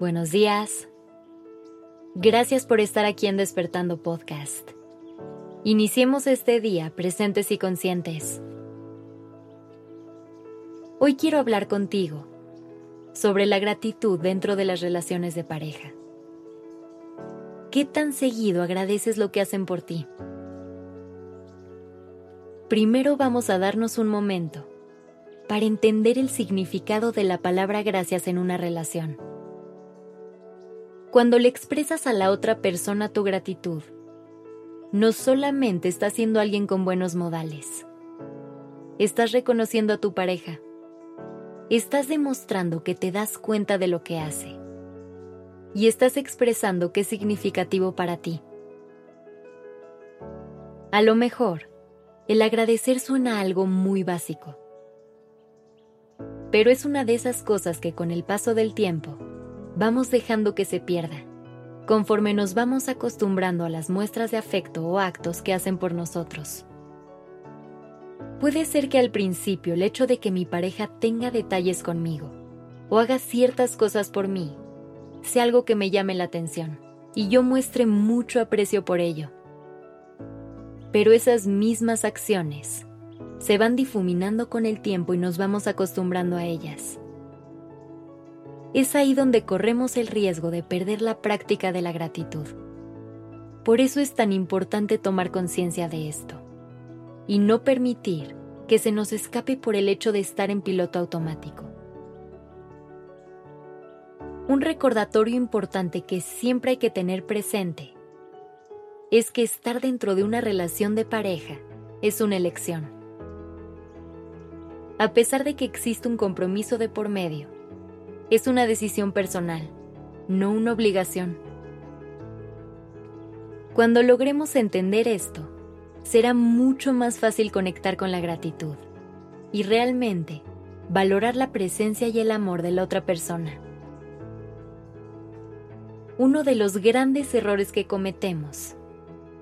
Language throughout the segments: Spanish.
buenos días. Gracias por estar aquí en Despertando Podcast. Iniciemos este día presentes y conscientes. Hoy quiero hablar contigo sobre la gratitud dentro de las relaciones de pareja. ¿Qué tan seguido agradeces lo que hacen por ti? Primero vamos a darnos un momento para entender el significado de la palabra gracias en una relación. Cuando le expresas a la otra persona tu gratitud, no solamente estás siendo alguien con buenos modales, estás reconociendo a tu pareja, estás demostrando que te das cuenta de lo que hace. Y estás expresando que es significativo para ti. A lo mejor, el agradecer suena algo muy básico, pero es una de esas cosas que con el paso del tiempo vamos dejando que se pierda, conforme nos vamos acostumbrando a las muestras de afecto o actos que hacen por nosotros. Puede ser que al principio el hecho de que mi pareja tenga detalles conmigo o haga ciertas cosas por mí sea algo que me llame la atención y yo muestre mucho aprecio por ello. Pero esas mismas acciones se van difuminando con el tiempo y nos vamos acostumbrando a ellas es ahí donde corremos el riesgo de perder la práctica de la gratitud. Por eso es tan importante tomar conciencia de esto y no permitir que se nos escape por el hecho de estar en piloto automático. Un recordatorio importante que siempre hay que tener presente es que estar dentro de una relación de pareja es una elección. A pesar de que existe un compromiso de por medio, es una decisión personal, no una obligación. Cuando logremos entender esto, será mucho más fácil conectar con la gratitud y realmente valorar la presencia y el amor de la otra persona. Uno de los grandes errores que cometemos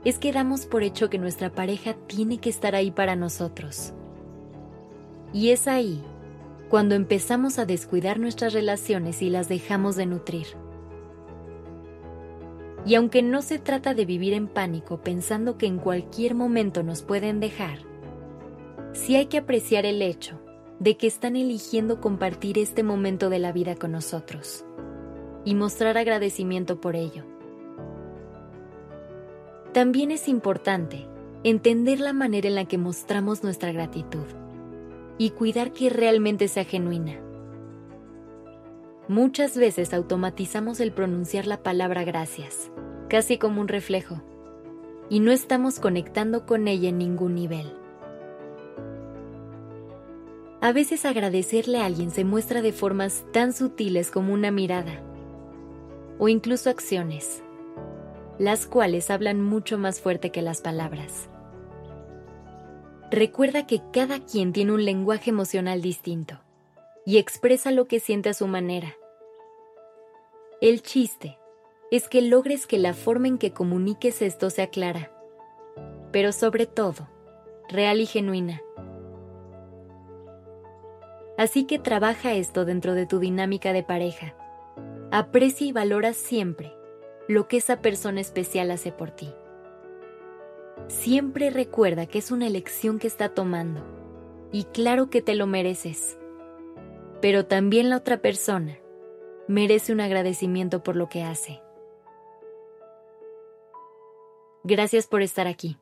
es que damos por hecho que nuestra pareja tiene que estar ahí para nosotros. Y es ahí cuando empezamos a descuidar nuestras relaciones y las dejamos de nutrir. Y aunque no se trata de vivir en pánico pensando que en cualquier momento nos pueden dejar, sí hay que apreciar el hecho de que están eligiendo compartir este momento de la vida con nosotros y mostrar agradecimiento por ello. También es importante entender la manera en la que mostramos nuestra gratitud y cuidar que realmente sea genuina. Muchas veces automatizamos el pronunciar la palabra gracias, casi como un reflejo, y no estamos conectando con ella en ningún nivel. A veces agradecerle a alguien se muestra de formas tan sutiles como una mirada o incluso acciones, las cuales hablan mucho más fuerte que las palabras. Recuerda que cada quien tiene un lenguaje emocional distinto y expresa lo que siente a su manera. El chiste es que logres que la forma en que comuniques esto sea clara, pero sobre todo, real y genuina. Así que trabaja esto dentro de tu dinámica de pareja. Aprecia y valora siempre lo que esa persona especial hace por ti. Siempre recuerda que es una elección que está tomando y claro que te lo mereces. Pero también la otra persona merece un agradecimiento por lo que hace. Gracias por estar aquí.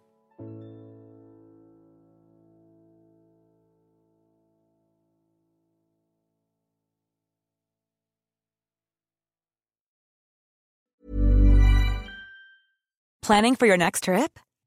Planning for your next trip?